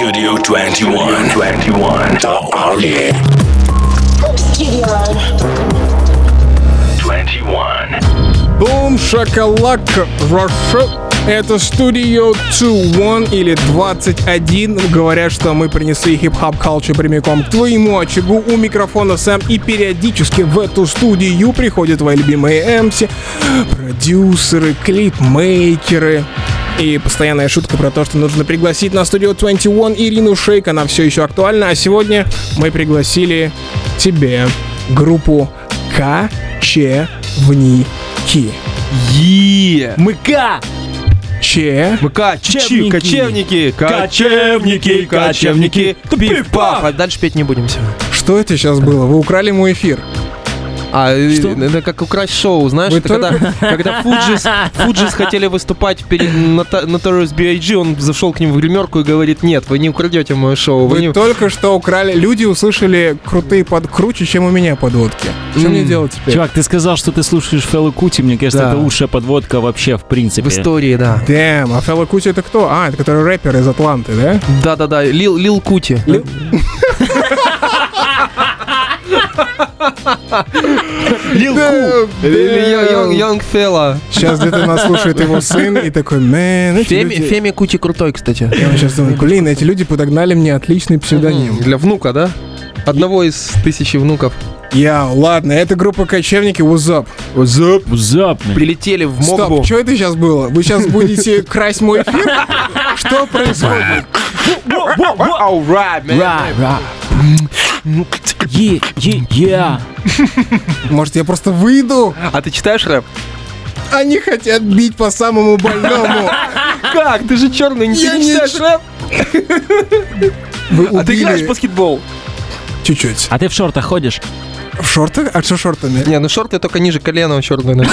Studio 21. 21. The Army. Studio. 21. Бум, шоколак, Russia. Это Studio 21 или 21. Говорят, что мы принесли хип-хоп culture прямиком к твоему очагу. У микрофона Сэм и периодически в эту студию приходят твои любимые MC, продюсеры, клипмейкеры. И постоянная шутка про то, что нужно пригласить на студию 21 Ирину Шейк, она все еще актуальна. А сегодня мы пригласили тебе группу Качевники. Е! МК! Че? МК, чичи, Кочевники. кочевники, Кочевники, кочевники. пиф-паф. А дальше петь не будем все. Что это сейчас было? Вы украли мой эфир. А Что? это как украсть шоу, знаешь, это когда, когда Фуджис, Фуджис хотели выступать перед Notorious B.I.G., он зашел к ним в гримерку и говорит, нет, вы не украдете мое шоу. Вы Вы не... только что украли. Люди услышали крутые под круче, чем у меня подводки. Что М. мне делать теперь? Чувак, ты сказал, что ты слушаешь Фэлло Кути. Мне кажется, Да. это лучшая подводка вообще в принципе. В истории, да. Дэм, а Фэлло Кути это кто? А, это который рэпер из Атланты, да? Да-да-да, Лил, Лил Кути. Лил- Лил Ку. Или Young Fella. Сейчас где-то нас слушает его сын и такой, мэн, Феми, Кути крутой, кстати. Я сейчас думаю, блин, эти люди подогнали мне отличный псевдоним. Для внука, да? Одного из тысячи внуков. Я, ладно, это группа кочевники, what's up? Запный. Прилетели в Стоп, Мокбу. что это сейчас было? Вы сейчас будете красть мой эфир? Что происходит? Alright, man. Ра. Е, е, е. Может, я просто выйду? А ты читаешь рэп? Они хотят бить по самому больному. Как? Ты же черный, не, Я не не читаешь ч- рэп? Вы А ты играешь в баскетбол? чуть-чуть. А ты в шортах ходишь? В шортах? А что шортами? Не, ну шорты только ниже колена черные.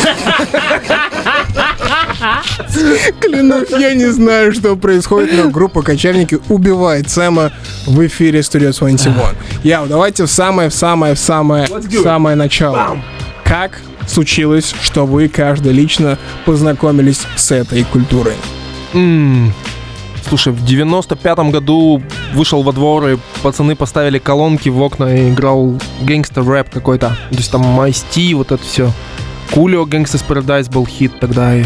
Клянусь, я не знаю, что происходит, но группа кочевники убивает Сэма в эфире Studio 21. Я, давайте в самое, в самое, в самое, в самое начало. Как случилось, что вы каждый лично познакомились с этой культурой? М, Слушай, в 95-м году вышел во двор, и пацаны поставили колонки в окна и играл гангстер рэп какой-то. То есть там Майсти, вот это все. Кулио Gangsta's Paradise был хит тогда. И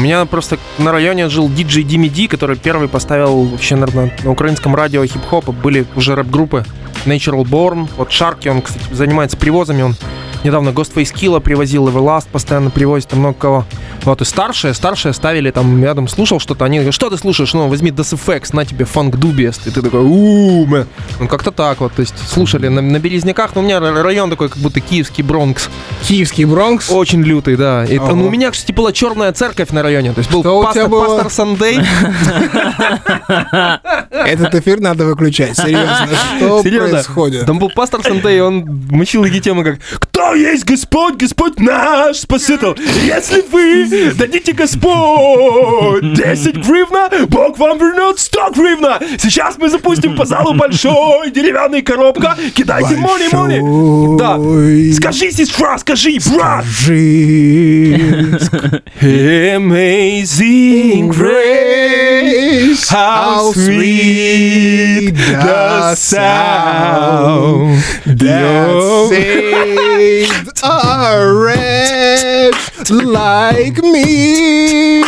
у меня просто на районе жил диджей Дими Ди, который первый поставил вообще, наверное, на украинском радио хип-хопа. Были уже рэп-группы Natural Born. Вот Шарки, он, кстати, занимается привозами. Он недавно Ghostface Killa привозил, Everlast постоянно привозит, там много кого. Вот, и старшие, старшие ставили там рядом, слушал что-то, они говорят, что ты слушаешь? Ну, возьми Das FX, на тебе Funk Dubiest. И ты такой, ууу. Ну, как-то так вот, то есть слушали на, на Березняках, но у меня район такой, как будто киевский Бронкс. Киевский Бронкс? Очень лютый, да. И, Ага. ну, у меня, кстати, была черная церковь на районе, то есть был Что пастор, Сандей. Этот эфир надо выключать, серьезно. Что происходит? Там был пастор Сандей, он мочил такие темы, как «Кто есть Господь, Господь наш Спаситель? Если вы дадите Господь 10 гривна, Бог вам вернет 100 гривна. Сейчас мы запустим по залу большой деревянный коробка. Кидайте мони, мони. Да. Скажи, сестра, скажи, брат. Жизнь. Amazing Grace, How sweet the sound that saved a wretch like me.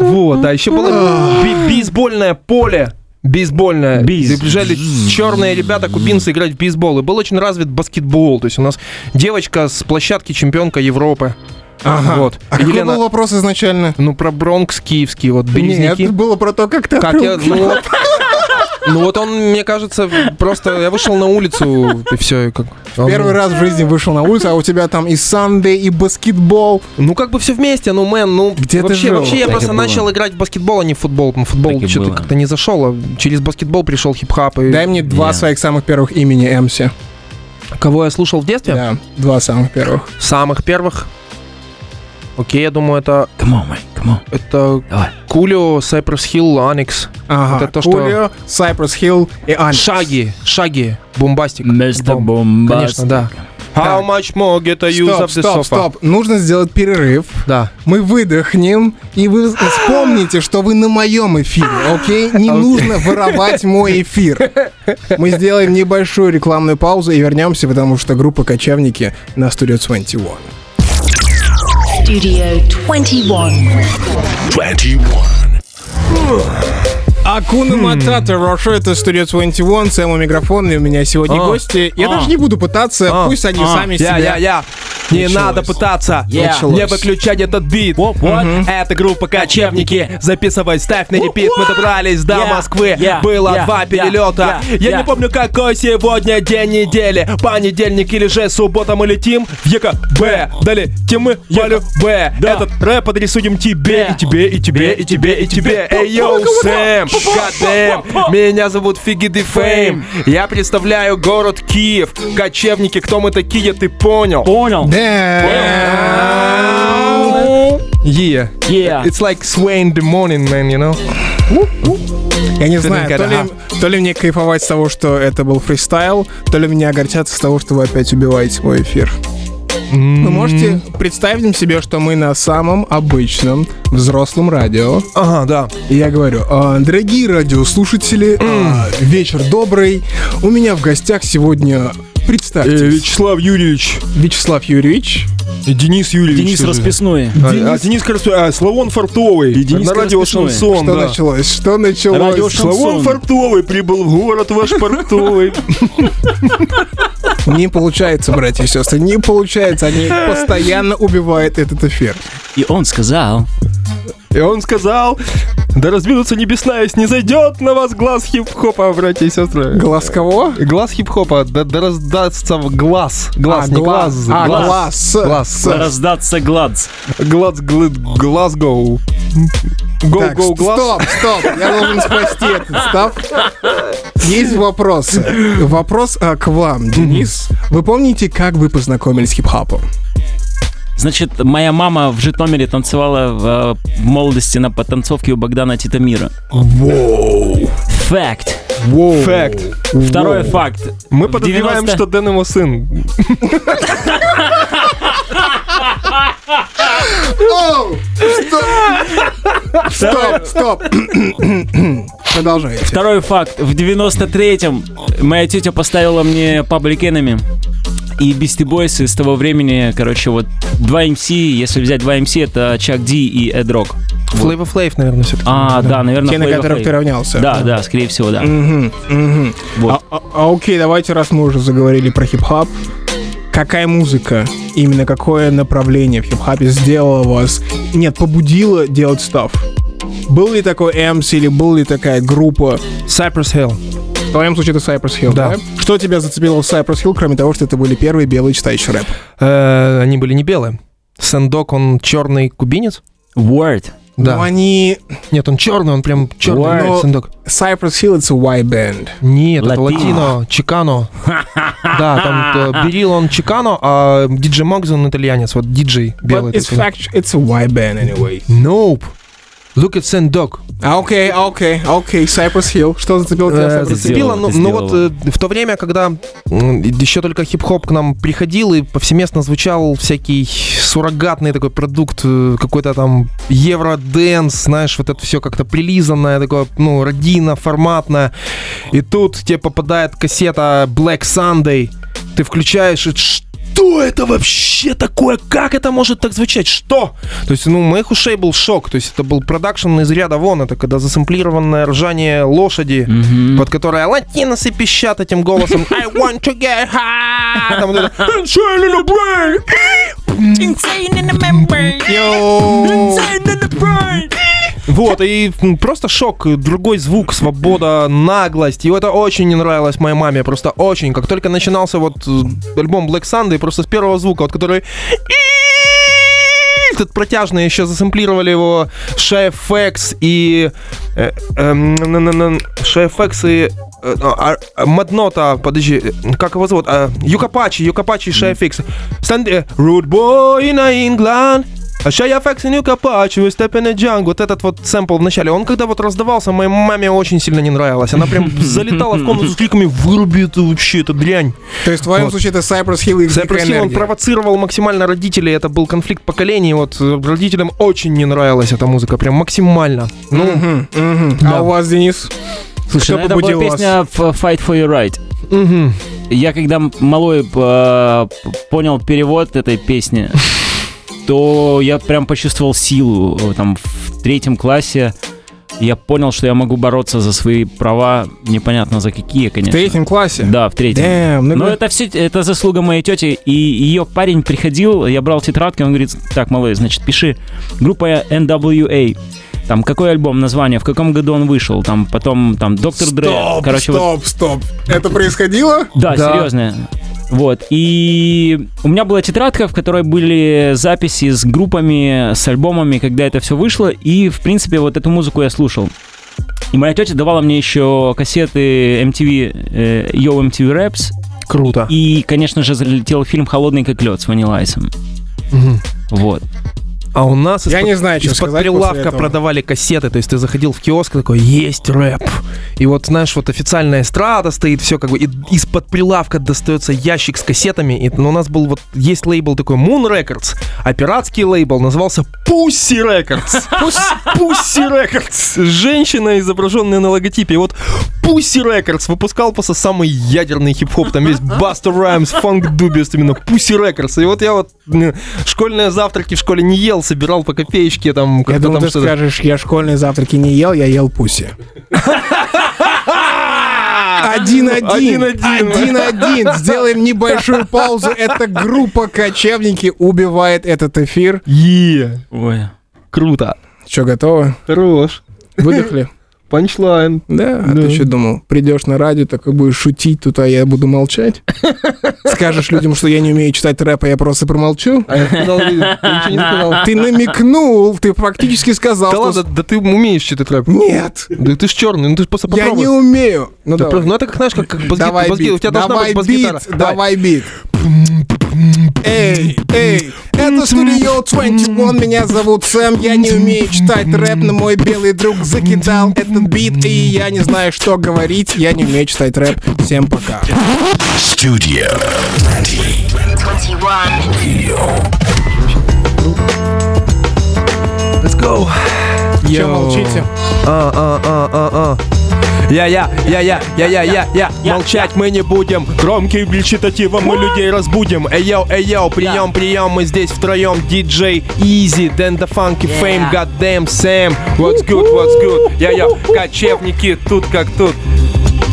Вот, а еще было бейсбольное поле. Бейсбольное. Бейс- приезжали черные ребята, кубинцы, играть в бейсбол. И был очень развит баскетбол. То есть у нас девочка с площадки чемпионка Европы. Ага. Вот. А какой Елена- был вопрос изначально? Ну, про Бронкс киевский, вот, Нет, березняки. это было про то, как ты Как открыл я, ну, вот, ну вот он, мне кажется, просто я вышел на улицу и все. Как, он- Первый раз в жизни вышел на улицу, а у тебя там и Sunday, и баскетбол. Ну как бы все вместе, ну man, ну Где ты вообще, жил? вообще я Так просто было. начал играть в баскетбол, а не в футбол. Ну, Футбол что-то как-то не зашел, а через баскетбол пришел хип-хоп. И... Дай мне два Я. своих самых первых имени MC. Кого я слушал в детстве? Да, два самых первых. Самых первых. Окей, я думаю, это, Come on, man, come on. это Давай. Кулио, Cypress Hill, Аникс. Ага, Это то, что- Cypress Hill и Ань. Шаги, шаги, бомбастик. Мистер. Бомбастик. Конечно, да. How much more get I use Стоп, of the стоп, sofa? стоп. Нужно сделать перерыв. Да. Мы выдохнем, и вы вспомните, что вы на моем эфире, окей? Не нужно воровать мой эфир. Мы сделаем небольшую рекламную паузу и вернемся, потому что группа «Кочевники» на студию 21. Studio 21. 21. Акуна Матата, Роша, это студия 21, Сэм у микрофона, и у меня сегодня А. гости. Я А. даже не буду пытаться, А. пусть они А. сами Я, себя... я, я. Не Началось. надо пытаться. Yeah. Началось. Не выключать этот бит. What, what? Это группа Кочевники. Записывай, ставь на репит. Мы добрались до Yeah. Москвы. Yeah. Было Yeah. два перелета. Yeah. Я Yeah. не помню, какой сегодня день недели. Понедельник или же суббота мы летим в ЕКБ. Долетим мы в Б. Да. Этот рэп адресуем тебе, Yeah. и тебе, и тебе, и тебе, и тебе. Эй, йоу, Сэм, goddamn. Меня зовут Фигиды Фейм. Я представляю город Киев. Кочевники, кто мы такие, ты понял? Понял? Yeah. Yeah. It's like sway in the morning, man, you know? Я не знаю, то ли, то ли мне кайфовать с того, что это был фристайл, то ли меня огорчаться с того, что вы опять убиваете мой эфир. Вы можете представить себе, что мы на самом обычном взрослом радио. Ага, да. И я говорю, «А, дорогие радиослушатели, а, вечер добрый. У меня в гостях сегодня, представьтесь, Вячеслав Юрьевич Вячеслав Юрьевич. и Денис Юрьевич. Денис. Расписной. А, а, Денис Коростовый, а, Славон Фартовый. И Денис на радио Расписной. Шансон, Что да. началось? Что началось? Радио Шансон. Славон Фартовый прибыл в город ваш портовый. Не получается, братья и сестры, не получается. Они постоянно убивают этот эфир. И он сказал, И он сказал, да раздвинутся небеса, если не зайдет на вас глаз хип-хопа, братья и сестры. Глаз кого? Глаз хип-хопа, да, да раздастся в глаз. Глаз, А, не глаз. глаз. А, глаз. глаз. Глаз. С. раздаться гладз. Глаз, гл- глазгоу. Гоу, Так, гоу, ст- глаз. стоп, стоп, я должен спасти этот став. Есть вопросы. Вопрос а, к вам, Денис. Вы помните, как вы познакомились с хип-хопом? Значит, моя мама в Житомире танцевала в, э, в молодости на потанцовке у Богдана Титамира. Факт. Факт. Второй факт. Мы подозреваем, 90 что Дэн его сын. Стоп, стоп. Продолжайте. Второй факт. В 93-м моя тетя поставила мне Public Enemy и Beastie Boys и с того времени, короче, вот два MC, если взять два MC, это Чак Ди и Эд Рок. Flavor Flav, наверное, все-таки. А, да, наверное, Те, на которых ты равнялся. Да, да, скорее всего, да. Мгм, мгм. Вот. А, а- а, окей, давайте, раз мы уже заговорили про хип-хоп, какая музыка, именно какое направление в хип-хопе сделало вас, нет, побудило делать став? Был ли такой MC или был ли такая группа? Cypress Hill. В твоем случае это Cypress Hill, да? Да. Что тебя зацепило в Cypress Hill, кроме того, что это были первые белые читающие рэп? Э, они были не белые. Сэндок, он черный кубинец. Word. Да. Ну, они... Нет, он черный, он прям черный. Word. Сэндок. Cypress Hill — это Y-band. Нет, это Латино. чикано. Да, там э, Берил он чикано, а диджей Могз он итальянец, вот диджей белый. But it's, fact, it's a Y-band anyway. Nope. Look at Сэндок. А, окей, окей, окей, Cypress Hill. Что зацепило тебя Э, зацепило, ну, ну вот э, в то время, когда еще только хип-хоп к нам приходил и повсеместно звучал всякий суррогатный такой продукт, э, какой-то там евро-дэнс, знаешь, вот это все как-то прилизанное, такое, ну, родина, форматное. И тут тебе попадает кассета Black Sunday, ты включаешь, и что это вообще такое? Как это может так звучать? Что? То есть, ну, у моих ушей был шок. То есть, это был продакшн из ряда вон. Это когда засэмплированное ржание лошади, Мгм. под которое латиносы пищат этим голосом I want to get high. Там вот это, «Insane in the brain». Вот, и просто шок, другой звук, свобода, наглость. И это очень не нравилось моей маме, просто очень. Как только начинался вот э, альбом Black Sunday, просто с первого звука, вот который этот протяжный, еще засэмплировали его ShaFX и э, эм, н- н- ShaFX и э, а, Маднота, подожди, э, как его зовут? А, Юкапачи, Юкапачи и ShaFX. Stand, э, Rude Boy in England, А ща я факсинюка пачу, степене джанг. Вот этот вот сэмпл в начале, он когда вот раздавался, моей маме очень сильно не нравилось. Она прям залетала в комнату с криками «Выруби это вообще, это дрянь». То есть в твоем Вот. случае это Cypress Hill и Cypress Hill, он провоцировал максимально родителей, это был конфликт поколений, вот э, родителям очень не нравилась эта музыка, прям максимально. Ну, мгм. А Да. у вас, Денис? Слушай, ну, это была вас? песня Fight for your right. мгм. Я когда малой э, понял перевод этой песни, то я прям почувствовал силу. Э, Там в третьем классе я понял, что я могу бороться за свои права, непонятно за какие, В конечно. третьем классе? Да, в третьем. Damn, ну Но это все, это заслуга моей тети. И ее парень приходил, я брал тетрадки, он говорит, так, малый, значит, пиши. Группа NWA. Там какой альбом, название, в каком году он вышел, там потом там Доктор Дре. Стоп, Короче, вот стоп, стоп. Это происходило? да, Да. серьезно. Вот. И у меня была тетрадка, в которой были записи с группами, с альбомами, когда это все вышло. И, в принципе, вот эту музыку я слушал. И моя тетя давала мне еще кассеты MTV, э, Yo MTV Raps. Круто. И, конечно же, залетел фильм «Холодный как лед» с Ванни Лайсом. Мгм. Вот. А у нас Я из-под- не знаю, что из-под прилавка продавали кассеты, то есть ты заходил в киоск такой, есть рэп. И вот, знаешь, вот официальная эстрада стоит, все как бы, из-под прилавка достается ящик с кассетами. И, ну, у нас был вот, есть лейбл такой Moon Records, а пиратский лейбл назывался Pussy Records. Pussy Records. Женщина, изображенная на логотипе. И вот Pussy Records выпускал просто самый ядерный хип-хоп, там весь Busta Rhymes, Funk Dubious, именно Pussy Records. И вот я вот школьные завтраки в школе не ел, собирал по копеечке, там Я думал, ты скажешь, я школьные завтраки не ел, я ел пуси. Один-один. Один-один. Сделаем небольшую паузу. Это группа «Кочевники» убивает этот эфир. Е, Ой. круто. Что, готовы? Хорош. Выдохли? Панчлайн. Да? А Да. ты что думал? Придешь на радио, такой будешь шутить тут, а я буду молчать? Скажешь людям, что я не умею читать рэп, а я просто промолчу? А я сказал, я ничего не сказал. Ты намекнул, ты фактически сказал, Да ладно, да ты умеешь читать рэп. Нет, Да ты ж черный, ну ты просто я попробуй. не умею. Ну, Ну это как, знаешь, как, как бас-гит- Давай бас-гит. У бит, тебя должна давай быть бас-гитара. бит, давай бит. Эй, эй, это Studio 21, меня зовут Сэм, я не умею читать рэп, но мой белый друг закидал этот бит, и я не знаю, что говорить, я не умею читать рэп. Всем пока. Studio 20. 21. Let's go. Че молчите? А, а, а, а, а. Я, я, я, я, я, я, я, я. Молчать мы не будем. Громким речитативом мы людей разбудим. Эй, йоу, эй, йоу, прием, прием, мы здесь втроем. Диджей Easy, Дэн the Funky Fame, Goddamn Sam. What's good, what's good? Я, я, кочевники, тут как тут.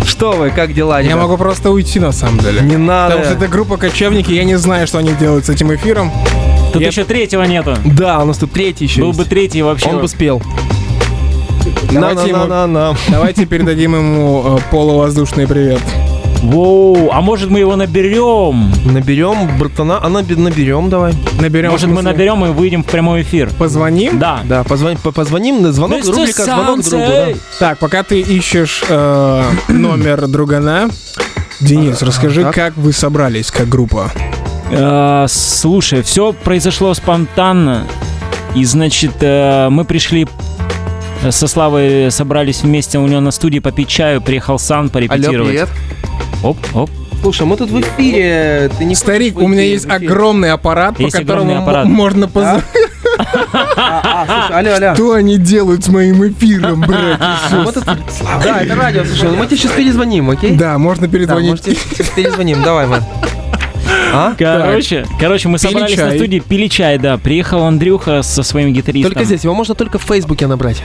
Что вы, как дела, Я могу просто уйти на самом деле. Не надо. Потому что это группа кочевники, я не знаю, что они делают с этим эфиром. Тут Я- еще третьего нету. Да, у нас тут третий еще Был есть. бы третий вообще. Он бы спел. Давайте ему- На-на-на-на-на. Давайте передадим ему э, полувоздушный привет. Воу, а может мы его наберем? Наберем братана, а наби- наберем давай. Наберем. Может в мы смысле, наберем и выйдем в прямой эфир? Позвоним? Да. Да, позвоним, по- позвоним на звонок, Mr. рубрика звонок другу. да. Так, пока ты ищешь э, номер другана, Денис, расскажи, так. как вы собрались как группа? Э, слушай, все произошло спонтанно. И, значит, э, мы пришли э, со Славой, собрались вместе у него на студии попить чаю, приехал Сан порепетировать. Оп, оп. Слушай, мы тут в эфире. Ты не Старик, у меня есть огромный аппарат, Есть по которому аппарат. можно позвонить. А, а, алло, алло. Что они делают с моим эфиром, братья? А тут- Да, это радио, слушай, мы тебе сейчас перезвоним, окей? Да, можно перезвонить. перезвоним, давай, мэн. А? Короче, короче, мы Пили собрались чай. на студии, пили чай, да. Приехал Андрюха со своим гитаристом. Только здесь, его можно только в Фейсбуке набрать.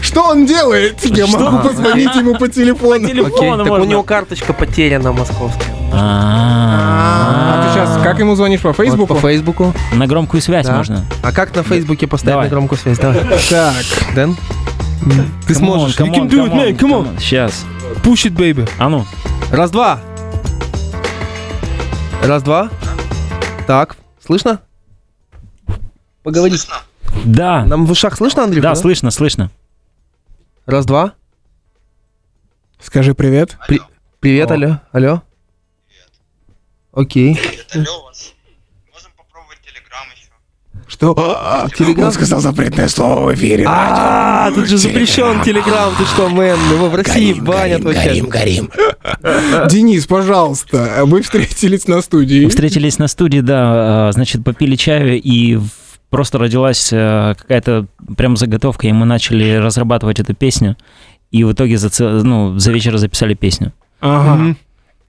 Что он делает? Я могу позвонить ему по телефону. Окей, так у него карточка потеряна московская. А А ты сейчас как ему звонишь по Фейсбуку? по Фейсбуку. На громкую связь можно. А как на Фейсбуке поставить на громкую связь? Давай. Так, Дэн? Ты сможешь. Come on. Сейчас. Push it, baby. А ну. Раз, два. Раз, два. Так, слышно? Поговори. Да. Нам в ушах слышно, Андрюха? Да, слышно, слышно. Раз, два. скажи привет. При- Привет, алло. Алло. Окей. Это Лёва. Можем попробовать Телеграм еще. Что? Он сказал запретное слово в эфире. А, тут же запрещен Телеграм, ты что, мэн, его в России банят горим, вообще. горим, горим. Денис, пожалуйста, вы встретились на студии. Встретились на студии, да, а, значит, попили чаю, и просто родилась э, какая-то прям заготовка, и мы начали разрабатывать эту песню, и в итоге за, цел- ну, за вечер записали песню. Ага.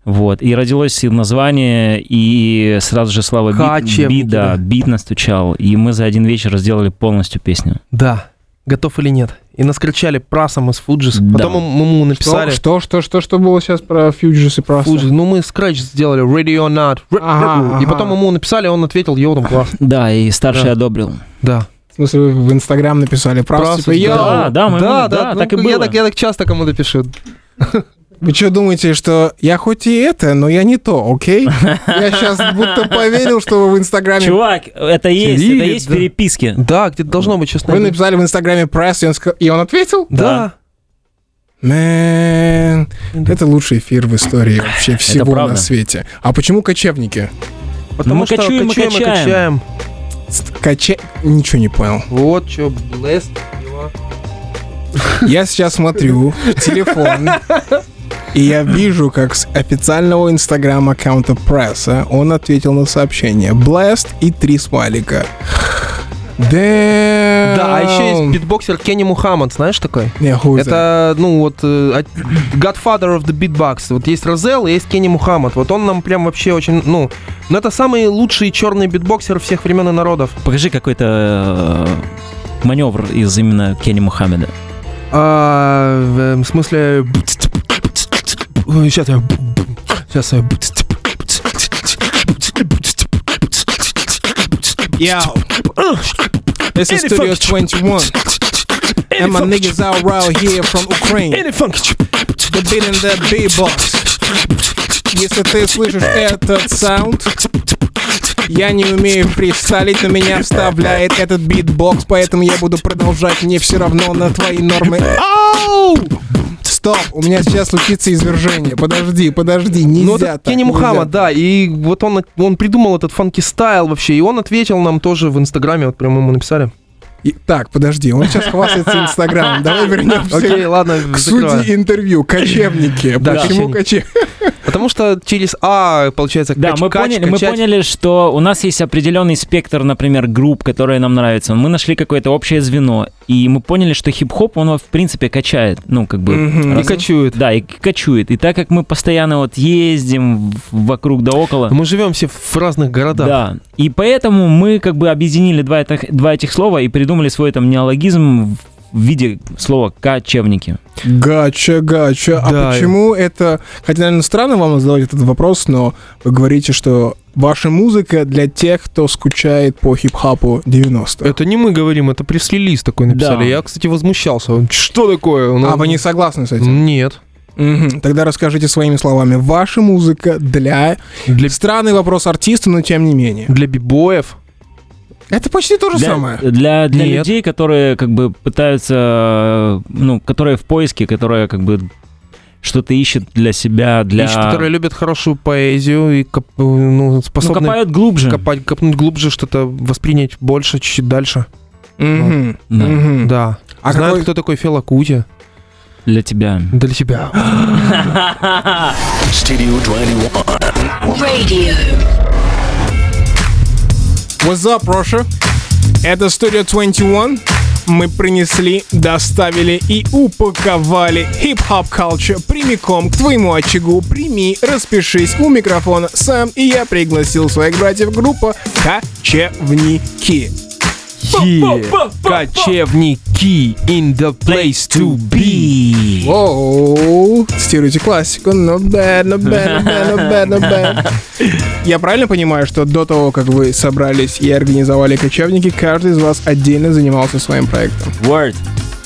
Вот, и родилось и название, и сразу же Слава бит, Кочевники, бит, да, да. бит настучал, и мы за один вечер сделали полностью песню. Да, готов или нет. И наскретчили Прасом из Fugees. Да. Потом мы ему написали. Что, что, что, что было сейчас про Fugees и про Fuji. Ну, мы скретч сделали, Ready or Not. Ага, И ага. потом ему написали, он ответил, yo, там класс. Да, и старший Да. одобрил. Да. В смысле, вы в Инстаграм написали Просто, типа, «Yo, Да, да, мы, да, мы- да, да, так ну, и было. Я так, я так часто кому-то пишу. Вы что думаете, что я хоть и это, но я не то, окей? Я сейчас будто поверил, что вы в Инстаграме... Чувак, это есть, Кириллит, это есть в да. переписке. Да, где-то должно быть, честно. Вы написали в Инстаграме Pras, и он, ска- и он ответил? Да. Man, это лучший эфир в истории вообще всего на свете. А почему кочевники? Потому мы что кочуем кочуем и качаем. Каче... Ничего не понял. Вот что, блест. Я сейчас смотрю в телефон, и я вижу, как с официального инстаграм-аккаунта пресса он ответил на сообщение «Blast» и три смайлика. Damn. Да, а еще есть битбоксер Кенни Мухаммад, знаешь такой? Не, хуй знает. Это, ну вот, э, Godfather of the Beatbox. Вот есть Розел и есть Кенни Мухаммад. Вот он нам прям вообще очень, ну, ну это самый лучший черный битбоксер всех времен и народов. Покажи какой-то э, маневр из именно Кенни Мухаммеда. А, в смысле... Сейчас я... Сейчас я... Yo. This is Studio 21. And my niggas out right here from Ukraine. The beat and the beatbox. Если ты слышишь этот саунд, я не умею фристайлить, но меня вставляет этот битбокс, поэтому я буду продолжать, мне все равно на твои нормы. Ау! Стоп, у меня сейчас случится извержение. Подожди, подожди, нельзя Ну, это Кенни Мухаммад, да, и вот он, он придумал этот funky style вообще, и он ответил нам тоже в Инстаграме, вот прямо ему написали. И- так, подожди, он сейчас хвастается Инстаграмом. Давай вернемся Окей, ладно, к закрываю. сути интервью. Кочевники. Да, Почему кочевники. Потому что через А, получается, Да, кач- мы, кач- поняли, мы качать. поняли, что у нас есть определенный спектр, например, групп, которые нам нравятся. Мы нашли какое-то общее звено, и мы поняли, что хип-хоп, он в принципе качает, ну, как бы... Мгм. И качует. Да, и качует. И так как мы постоянно вот ездим вокруг да около... Мы живем все в разных городах. Да. И поэтому мы как бы объединили два этих, два этих слова и придумали свой там неологизм в виде слова «кочевники». Гача, гача. Да. А почему это... Хотя, наверное, странно вам задавать этот вопрос, но вы говорите, что ваша музыка для тех, кто скучает по хип-хапу 90-х. Это не мы говорим, это пресс-релиз такой написали. Да. Я, кстати, возмущался. Что такое? Ну, А вы не согласны с этим? Нет. Мгм. Тогда расскажите своими словами. Ваша музыка для... Для, Странный вопрос артиста, но тем не менее. для бибоев. Это почти то же Для, самое. для, для Нет. людей, которые как бы пытаются, ну, которые в поиске, которые как бы что-то ищут для себя, для... Ищут, которые любят хорошую поэзию и коп- ну, ну, способны копают глубже. копать, копнуть глубже, что-то воспринять больше, чуть-чуть дальше. Мгм. Да. Мгм. Да. А Знают, какой- кто такой Фела Кути. Для тебя. Для тебя. Studio 21. Radio. What's up, Russia? Это Studio 21. Мы принесли, доставили и упаковали хип-хоп culture прямиком к твоему очагу. Прими, распишись у микрофона сам, и я пригласил своих братьев группа Кочевники. Кочевники in the place to be. Оу, цитируйте классику. No bad, no bad, no bad, no bad, no bad. Я правильно понимаю, что до того, как вы собрались и организовали кочевники, каждый из вас отдельно занимался своим проектом? Word.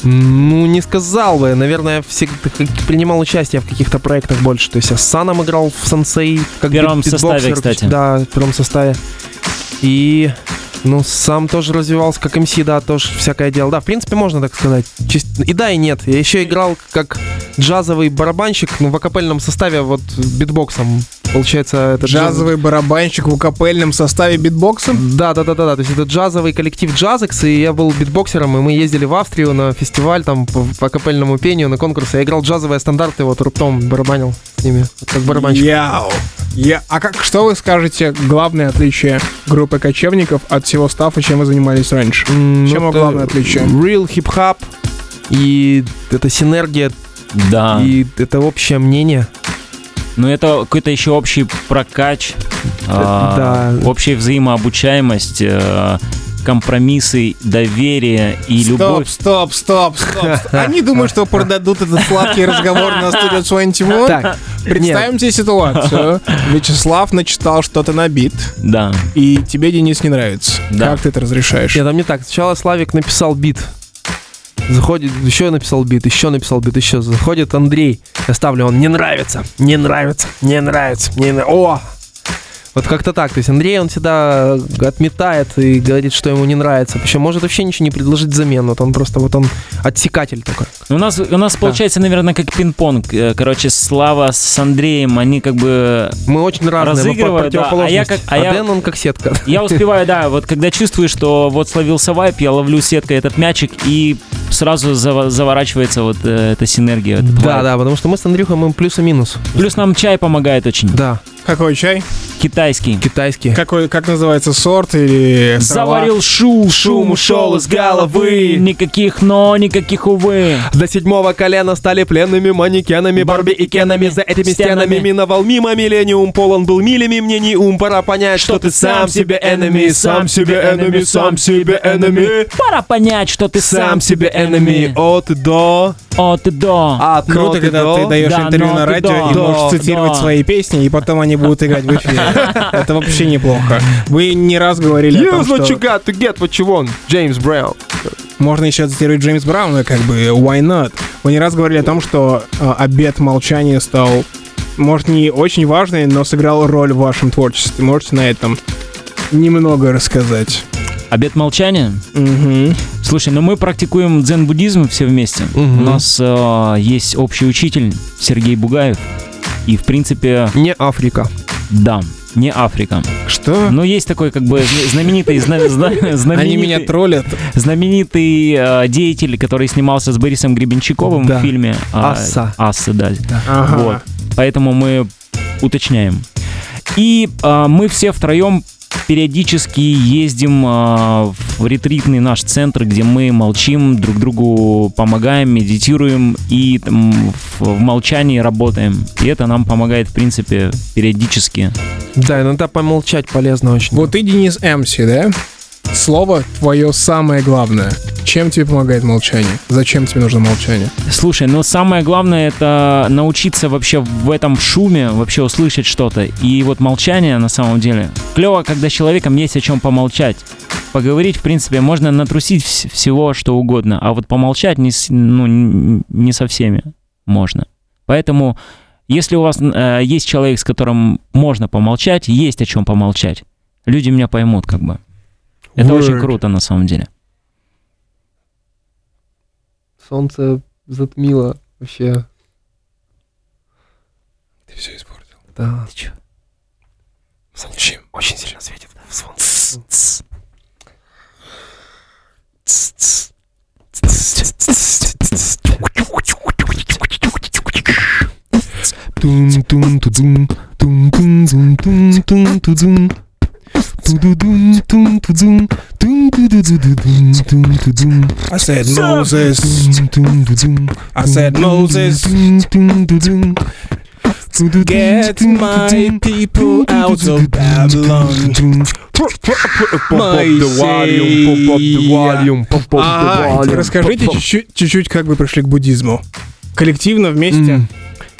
Ну, не сказал бы. Наверное, всегда принимал участие в каких-то проектах больше. То есть я с Саном играл в Сенсей. Как В первом составе, кстати. Да, в первом составе. И, ну, сам тоже развивался как МС, да, тоже всякое дело. Да, в принципе, можно так сказать. Чис- И да, и нет. Я еще играл как джазовый барабанщик, ну, в акапельном составе, вот, битбоксом. получается, это джаз- Джазовый барабанщик в капельном составе битбоксом? Да, да, да, да, да. То есть это джазовый коллектив Джазекс, и я был битбоксером, и мы ездили в Австрию на фестиваль там по, по капельному пению, на конкурсы. Я играл джазовые стандарты, вот ртом барабанил с ними, как барабанщик. Yo. Я... А как, что вы скажете главное отличие группы кочевников от всего stuff а, чем вы занимались раньше? М, Чем главное отличие? Real хип-хап, и это синергия, Да. и это общее мнение. Но это какой-то еще общий прокач, а, да. общая взаимообучаемость, э, компромиссы, доверие и Стоп, любовь. стоп, стоп, стоп. Они думают, что продадут этот сладкий разговор на студию 21. Так, Представим себе ситуацию. Вячеслав начитал что-то на бит, Да. и тебе, Денис, не нравится. Да. Как ты это разрешаешь? Нет, там не так. Сначала Славик написал бит. Заходит, еще написал бит, еще написал бит, еще. Заходит Андрей. Я ставлю, он не нравится, не нравится, не нравится, не нравится. О! Вот как-то так. То есть Андрей, он всегда отметает и говорит, что ему не нравится. Причем может вообще ничего не предложить взамен. Вот он просто, вот он отсекатель такой. У нас, у нас получается, наверное, как пинг-понг. Э, Короче, Слава с Андреем, они как бы... Мы очень разные, Разыгрывают, да. А я как- противоположности. а я- Дэн, он как сетка. Я успеваю, да, вот когда чувствую, что вот словился вайп, я ловлю сеткой этот мячик и сразу заворачивается вот э, эта синергия. Да, вайб. да, потому что мы с Андрюхой, мы плюс и минус. Плюс нам чай помогает очень. Да, Какой чай? Китайский. китайский. Какой, как называется, сорт или трава? Заварил шу, шум ушел из головы. Никаких но, никаких увы. До седьмого колена стали пленными манекенами Барби и Кенами За этими Стенами. стенами миновал мимо миллениум Полон был милями мнений ум Пора понять, что, ты сам себе enemy Сам себе enemy, сам себе enemy Пора понять, что ты Сам себе enemy От до От и до. От Круто, ноты когда до. ты даешь Да, интервью но на ты радио да. и Да, можешь цитировать да. свои песни, и потом они будут играть в эфире. Это вообще неплохо. Вы не раз говорили о том, Use what you что got to get what you want Джеймс Браун можно еще цитировать Джеймс Брауна, как бы, why not? Вы не раз говорили о том, что э, обед молчания стал, может, не очень важный, но сыграл роль в вашем творчестве. Можете на этом немного рассказать? Обед молчания. Мгм. Слушай, ну мы практикуем дзен-буддизм все вместе. Мгм. У нас э, есть общий учитель Сергей Бугаев. И, в принципе, Не Африка да, не Африка. Что? Но есть такой, как бы, зна- знаменитый, зна- зна- знаменитый, Они меня троллят. знаменитый э, деятель, который снимался с Борисом Гребенщиковым Да. в фильме э, Асса. Асса, да. Ага. Вот. Поэтому мы уточняем. И э, мы все втроем периодически ездим э, в ретритный наш центр, где мы молчим, друг другу помогаем, медитируем и там, в, в молчании работаем. И это нам помогает, в принципе, периодически. Да, иногда помолчать полезно очень Вот ты, Денис Эмси, да? Слово твое самое главное. Чем тебе помогает молчание? Зачем тебе нужно молчание? Слушай, но самое главное это научиться вообще в этом шуме вообще услышать что-то. И вот молчание на самом деле клево, когда с человеком есть о чем помолчать. Поговорить, в принципе, можно натрусить вс- всего, что угодно, а вот помолчать не, с- ну, не со всеми можно. Поэтому, если у вас э, есть человек, с которым можно помолчать, есть о чем помолчать, люди меня поймут, как бы. Это очень Word. круто на самом деле. Солнце затмило вообще Ты все испортил. Да, Ты чё? Чем? очень сильно светит солнце I said Moses. I said Moses. Get my people out of Babylon. Ага, расскажите чуть-чуть, как вы пришли к буддизму. Коллективно, вместе?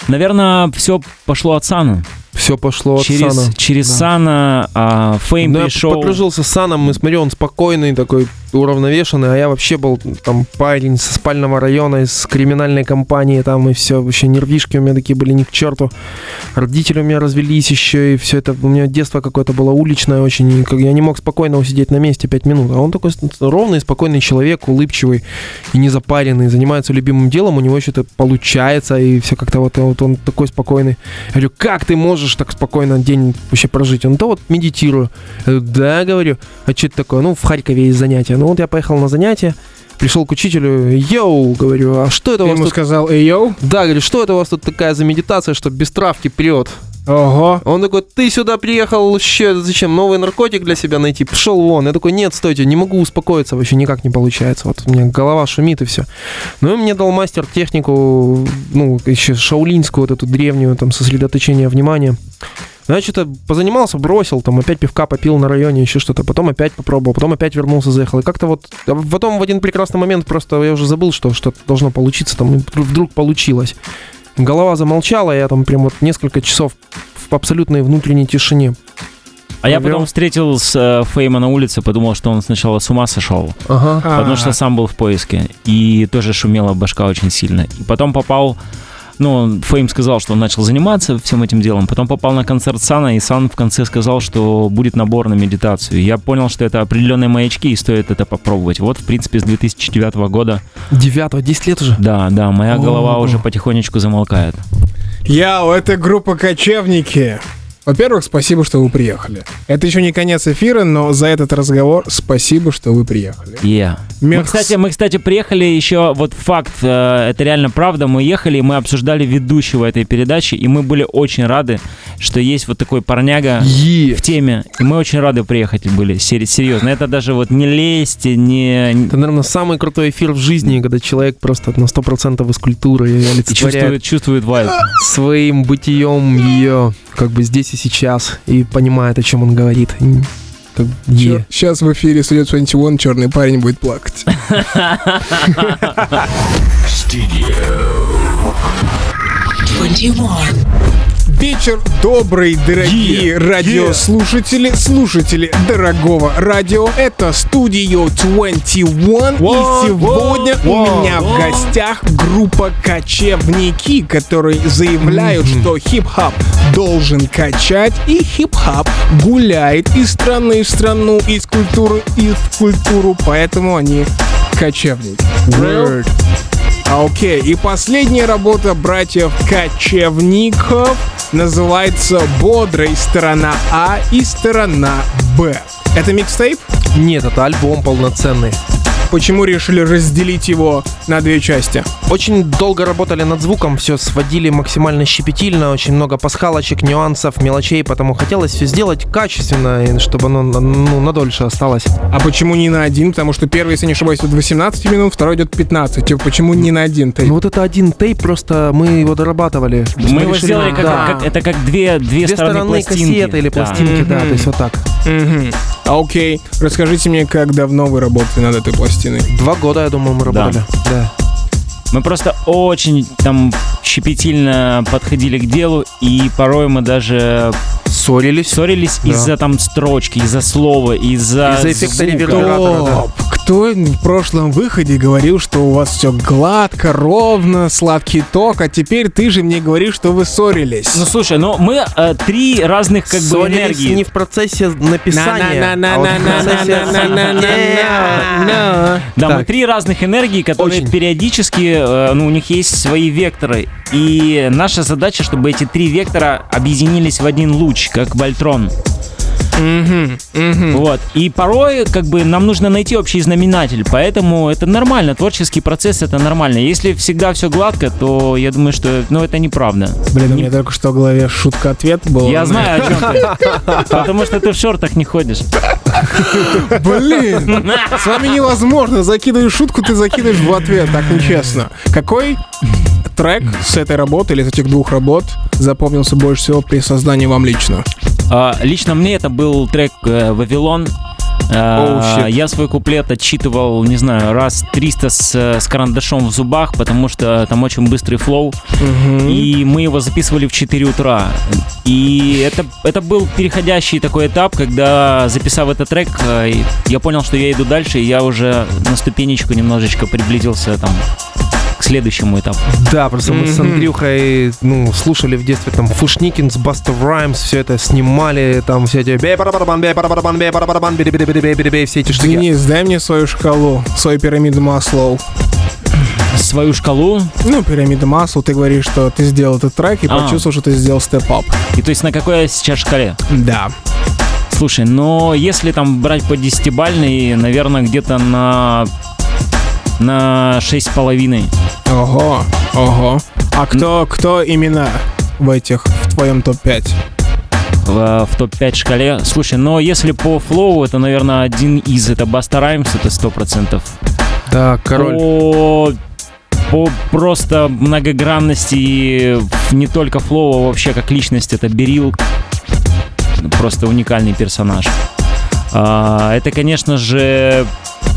Наверное, все пошло от Сана. Все пошло от через, Сана. через Да. Сана а, Фейм Ну, я пришел. подружился с Саном, и смотрю, он спокойный такой, уравновешенный, а я вообще был там парень со спального района, из криминальной компании там, и все, вообще нервишки у меня такие были ни к черту. Родители у меня развелись еще, и все это, у меня детство какое-то было уличное очень, и я не мог спокойно усидеть на месте пять минут, а он такой ровный, спокойный человек, улыбчивый и не запаренный, занимается любимым делом, у него что-то получается, и все как-то вот, вот он такой спокойный. Я говорю, как ты можешь так спокойно день вообще прожить? Он, да вот медитирую. Я говорю, да, говорю, а что это такое? Ну, в Харькове есть занятия. Ну, вот я поехал на занятия, пришел к учителю, йоу, говорю, а что это Ты у вас ему тут? сказал, эй, йоу? Да, говорю, что это у вас тут такая за медитация, что без травки прет? Ого. Он такой, ты сюда приехал, еще зачем, новый наркотик для себя найти? Пошел вон. Я такой, нет, стойте, не могу успокоиться, вообще никак не получается. Вот у меня голова шумит и все. Ну и мне дал мастер технику, ну, еще шаулинскую, вот эту древнюю, там, сосредоточение внимания. Ну, Я что-то позанимался, бросил, там опять пивка попил на районе, еще что-то, потом опять попробовал, потом опять вернулся, заехал. И как-то вот, а потом в один прекрасный момент просто я уже забыл, что что-то должно получиться, там вдруг получилось. Голова замолчала, я там прям вот несколько часов в абсолютной внутренней тишине. А я потом встретил с э, Фейма на улице, подумал, что он сначала с ума сошел, Ага. потому что сам был в поиске, и тоже шумела башка очень сильно. И потом попал, ну, Фейм сказал, что он начал заниматься всем этим делом, потом попал на концерт Сана, и Сан в конце сказал, что будет набор на медитацию. Я понял, что это определенные маячки, и стоит это попробовать. Вот, в принципе, с 2009 года, Девятого, 10 лет уже. да, да, моя голова О. уже потихонечку замолкает. Яу, это группа «Кочевники». Во-первых, спасибо, что вы приехали. Это еще не конец эфира, но за этот разговор спасибо, что вы приехали. Yeah. Мы, кстати, мы, кстати, приехали еще, вот факт, э, это реально правда, мы ехали, и мы обсуждали ведущего этой передачи, и мы были очень рады, что есть вот такой парняга Е. в теме, и мы очень рады приехать были, сер- серьезно. Это даже вот не лезть, не... Это, наверное, самый крутой эфир в жизни, когда человек просто на 100% из культуры и олицетворяет чувствует, чувствует вайб. своим бытием ее как бы здесь и сейчас и понимает, о чем он говорит. Как е. Сейчас в эфире Studio 21 черный парень будет плакать. Studio 21. Вечер добрый, дорогие радиослушатели, слушатели дорогого радио. Это Studio 21. И сегодня у меня в гостях группа Кочевники, которые заявляют, что хип-хоп должен качать, и хип-хоп гуляет из страны в страну, из культуры в культуру, поэтому они кочевники. Real? А, Окей, и последняя работа братьев Кочевников называется «Бодрой сторона А и сторона Б». Это микстейп? Нет, это альбом полноценный. Почему решили разделить его на две части? Очень долго работали над звуком, все сводили максимально щепетильно, очень много пасхалочек, нюансов, мелочей, потому хотелось все сделать качественно, чтобы оно ну, надольше осталось. А почему не на один? Потому что первый, если не ошибаюсь, идет 18 минут, второй идет 15. Типа, Почему не на один тейп? Ну вот это один тейп, просто мы его дорабатывали. Мы его решили- сделали как, да. как- это как две, две, Две стороны, стороны пластинки. кассеты или Да. пластинки, да, Мгм. то есть вот так. А, Окей, расскажите мне, как давно вы работаете над этой пластиной? Два года, я думаю, мы работали. Да. Мы просто очень там щепетильно подходили к делу, и порой мы даже Ссорились. ссорились Да. из-за там строчки, из-за слова, из-за Из-за эффекта звука. ревербератора. да кто в прошлом выходе говорил, что у вас все гладко, ровно, сладкий ток, а теперь ты же мне говоришь, что вы ссорились. Ну слушай, но мы э, три разных как ссорились бы энергии. не в процессе написания, Да, мы три разных энергии, которые периодически, э, ну у них есть свои векторы. И наша задача, чтобы эти три вектора объединились в один луч, как Вольтрон. Мгм, мгм. Вот. И порой, как бы, нам нужно найти общий знаменатель. Поэтому это нормально. Творческий процесс это нормально. Если всегда все гладко, то я думаю, что ну, это неправда. Блин, у меня только что в голове шутка-ответ был. Я знаю, о чем ты. Потому что ты в шортах не ходишь. Блин, с вами невозможно. Закидываешь шутку, ты закидываешь в ответ. Так нечестно. Какой трек с этой работы или с этих двух работ запомнился больше всего при создании вам лично? А, лично мне это был трек э, «Вавилон». Oh, shit. я свой куплет отчитывал, не знаю, раз 300 с, с карандашом в зубах, потому что там очень быстрый флоу. И мы его записывали в 4 утра. И это, это был переходящий такой этап, когда, записав этот трек, э, я понял, что я иду дальше, и я уже на ступенечку немножечко приблизился там к следующему этапу. Да, просто мы с Мгм. Андрюхой, ну, слушали в детстве там Фушникинс, Баста Раймс, все это снимали, там все эти бей барабан бей барабан бей барабан бей бей бей бей бей бей все эти штуки. Денис, дай мне свою шкалу, свою пирамиду Маслоу. Свою шкалу, Ну, пирамида Маслоу, ты говоришь, что ты сделал этот трек и А. почувствовал, что ты сделал степ-ап. и то есть на какой я сейчас шкале? Да. Слушай, но если там брать по десятибальной, наверное, где-то на на шесть с половиной. Ого, ого. А кто, кто именно в этих, в твоем топ-5? в, в топ-5 шкале. Слушай, но если по flow, это, наверное, один из, это Busta Rhymes, это сто процентов. Да, король. По, по просто многогранности и не только flow, а вообще как личность, это Берил. Просто уникальный персонаж. А, это, конечно же,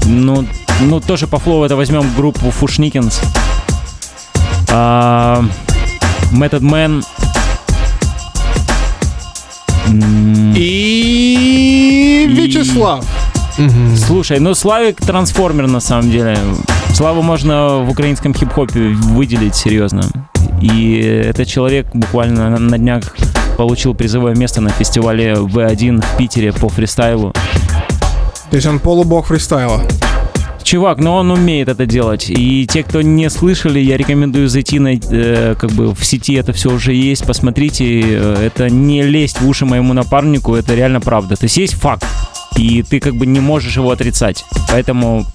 ну, ну, тоже по флоу это возьмем группу Фушникинс. А, Method Man. И Вячеслав. Слушай, ну Славик трансформер на самом деле. Славу можно в украинском хип-хопе выделить серьезно. И этот человек буквально на- на днях получил призовое место на фестивале V1 в Питере по фристайлу. То есть он полубог фристайла. Чувак, но он умеет это делать. И те, кто не слышали, я рекомендую зайти на, э, как бы в сети это все уже есть. Посмотрите, э, это не лезть в уши моему напарнику, это реально правда. То есть есть факт, и ты как бы не можешь его отрицать. Поэтому,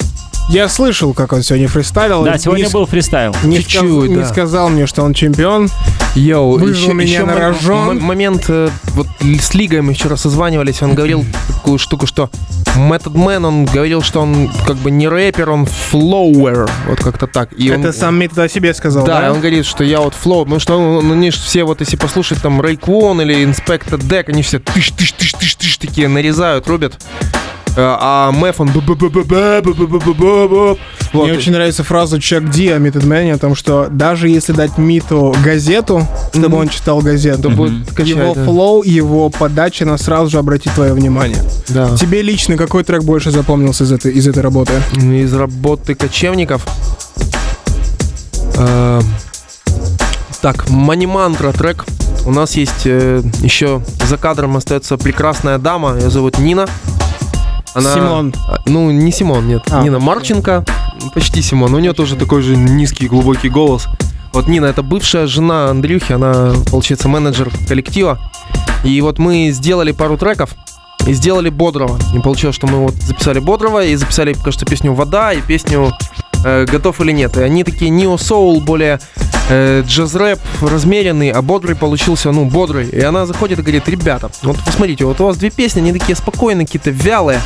Я слышал, как он сегодня фристайлил. да, сегодня не, был фристайл. не, Чуть-чуть, сказ- не да. сказал мне, что он чемпион. Yo, еще, меня еще на рожон. мо- момент, э, вот с Лигой мы вчера созванивались, он говорил такую штуку, что Method Man, он говорил, что он как бы не рэпер, он flower, вот как-то так. И Это он, сам метод о себе сказал, да, да? он говорит, что я вот flow, потому что он, ну, они все вот, если послушать там Raekwon или Inspectah Deck, они все тыш тыш тыш тыш тыш такие нарезают, рубят а Meth, он... Мне очень нравится фраза Чак Ди о Методмене, о том, что даже если дать Миту газету, чтобы он читал газету, его флоу, его подача, она сразу же обратит твое внимание. Тебе лично какой трек больше запомнился из этой, из этой работы? Из работы кочевников? Так, Манимантра трек. У нас есть э, еще за кадром остается прекрасная дама, ее зовут Нина. Симон. А, Ну, не Симон, нет. А, Нина Марченко. Почти Симон. У нее тоже такой же низкий, глубокий голос. Вот Нина, это бывшая жена Андрюхи, она, получается, менеджер коллектива. И вот мы сделали пару треков и сделали Бодрого. И получилось, что мы вот записали Бодрого и записали, кажется, песню «Вода» и песню э, «Готов или нет». И они такие нео-соул, более э, джаз-рэп размеренный, а бодрый получился, ну, бодрый. И она заходит и говорит, ребята, вот посмотрите, вот у вас две песни, они такие спокойные, какие-то вялые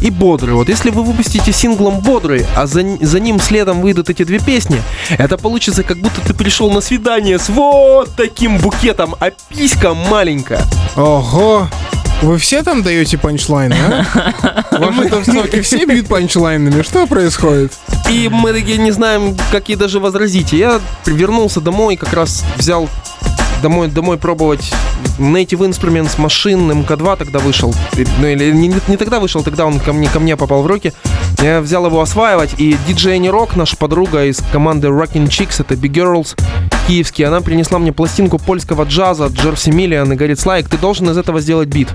и бодрые. Вот если вы выпустите синглом бодрый, а за, за ним следом выйдут эти две песни, это получится, как будто ты пришел на свидание с вот таким букетом, а писька маленькая. Ого! Вы все там даете панчлайны, а? Ваши тусовки все бьют панчлайнами. Что происходит? И мы такие не знаем, как ей даже возразить. Я вернулся домой, как раз взял домой, домой пробовать Native Instruments машин МК2 тогда вышел. Ну или не, не тогда вышел, тогда он ко мне, ко мне попал в руки. Я взял его осваивать, и диджей Ани Рок, наша подруга из команды Rockin' Chicks, это Big Girls, киевский, она принесла мне пластинку польского джаза Джерси Миллиан и говорит, Слайк, ты должен из этого сделать бит.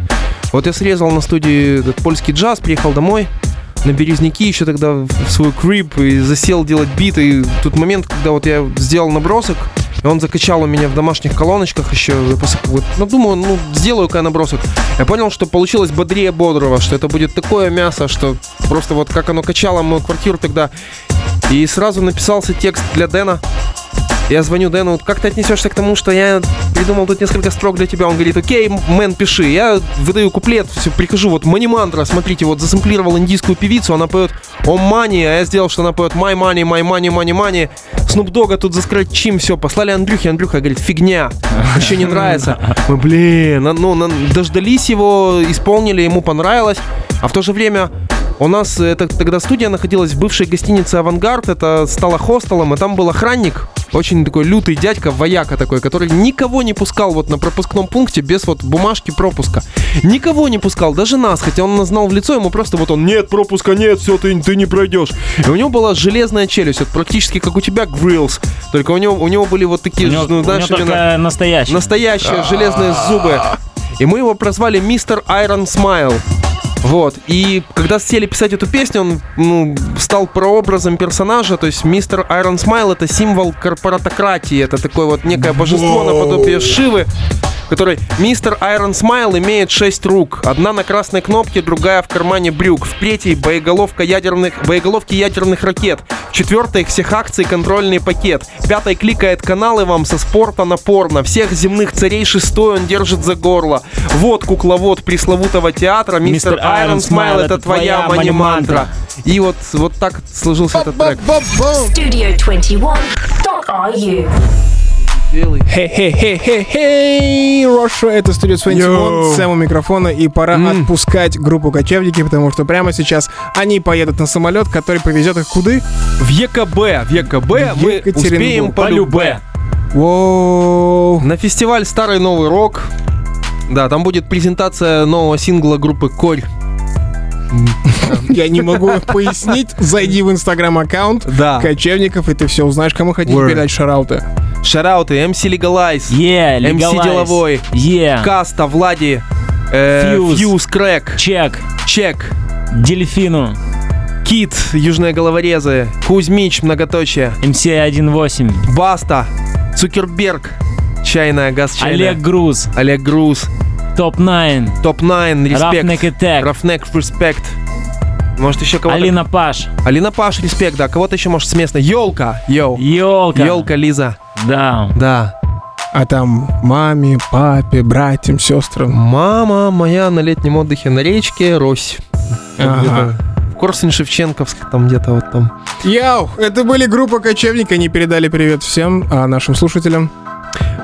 Вот я срезал на студии этот польский джаз, приехал домой, на Березники еще тогда в свой крип и засел делать биты. И тут момент, когда вот я сделал набросок, и он закачал у меня в домашних колоночках еще. Вот, ну, думаю, ну, сделаю-ка я набросок. Я понял, что получилось бодрее бодрого, что это будет такое мясо, что просто вот как оно качало мою квартиру тогда. И сразу написался текст для Дэна. Я звоню Дэну, «Вот как ты отнесешься к тому, что я придумал тут несколько строк для тебя? Он говорит, окей, мэн, пиши. Я выдаю куплет, все, прихожу, вот Мани Мантра, смотрите, вот засэмплировал индийскую певицу, она поет о мани, а я сделал, что она поет my money, my money, money, money. Снуп Дога тут заскрочим, все, послали Андрюхе, Андрюха говорит, фигня, еще не нравится. Мы, блин, ну, дождались его, исполнили, ему понравилось, а в то же время у нас это, тогда студия находилась в бывшей гостинице «Авангард», это стало хостелом, и там был охранник, очень такой лютый дядька, вояка такой, который никого не пускал вот на пропускном пункте без вот бумажки пропуска. Никого не пускал, даже нас, хотя он нас знал в лицо, ему просто вот он, нет пропуска, нет, все, ты, ты не пройдешь. И у него была железная челюсть, вот практически как у тебя grillz, только у него, у него были вот такие, У него, ну, у знаешь, него именно- только настоящий. Настоящие железные зубы. И мы его прозвали Mister Iron Smile. Вот. И когда сели писать эту песню, он ну, стал прообразом персонажа. То есть Mister Iron Smile это символ корпоратократии. Это такое вот некое божество наподобие Шивы. Который Mister Iron Smile имеет шесть рук. Одна на красной кнопке, другая в кармане брюк. В третьей боеголовка ядерных, боеголовки ядерных ракет. В четвертой всех акций контрольный пакет. Пятой кликает каналы вам со спорта на порно. Всех земных царей шестой он держит за горло. Вот кукловод пресловутого театра. Мистер, Мистер Айрон Смайл Смайл, это твоя мани-мантра. И вот, вот так сложился этот трек. Studio21.ru. Хей-хей-хей-хей-хей! Роша, это студия 21, Сэм у микрофона, и пора отпускать группу кочевники, потому что прямо сейчас они поедут на самолет, который повезет их куды? В ЕКБ, в ЕКБ мы Екатеринбург. успеем по любе. Воу! На фестиваль Старый Новый Рок. Да, там будет презентация нового сингла группы Корь. Я не могу пояснить. Зайди в инстаграм-аккаунт Да. кочевников, и ты все узнаешь, кому хотите Word. передать шарауты. Шарауты, MC Legalize, Yeah, MC legalize. Деловой, Yeah. Каста, Влади, э, Фьюз. Крэк, Чек. Чек, Дельфину. Кит, Южные Головорезы, Кузьмич, Многоточие, MC-1.8. Баста, Цукерберг, Чайная, Газ Чайная, Олег Груз. Олег Груз, Топ-9. Топ-9, Roughneck Респект, Attack. Roughneck, Респект. Может еще кого-то? Алина Паш. Алина Паш, Респект, да. Кого-то еще, может, с местной. Елка, yo. Елка. Елка, Лиза. Да. Да. А там маме, папе, братьям, сестрам. Мама моя на летнем отдыхе на речке Рось. Ага. Корсунь Шевченковск, там где-то вот там. Яу, это были группа кочевника, они передали привет всем а, нашим слушателям.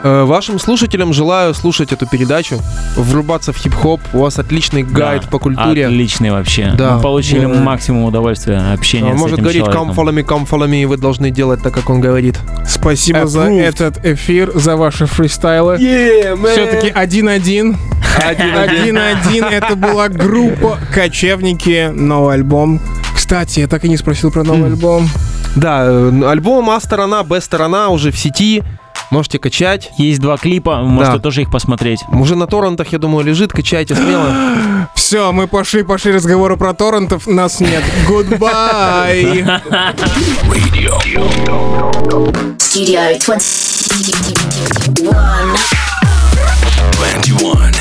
Э, вашим слушателям желаю слушать эту передачу, врубаться в хип-хоп. У вас отличный гайд Да. по культуре. Отличный вообще. Да. Мы получили Да. максимум удовольствия общения Он с может этим говорить человеком. come follow me, come follow me, и вы должны делать так, как он говорит. Спасибо за Approved. этот эфир, за ваши фристайлы. Все-таки один-один. Один-один. Это была группа Кочевники, новый альбом. Кстати, я так и не спросил про новый альбом. Да, э, альбом А сторона, Б сторона уже в сети. Можете качать. Есть два клипа, можете да. тоже их посмотреть. Уже на торрентах, я думаю, лежит, качайте смело. Все, мы пошли, пошли разговоры про торрентов, нас нет. Goodbye! Studio 21. 21.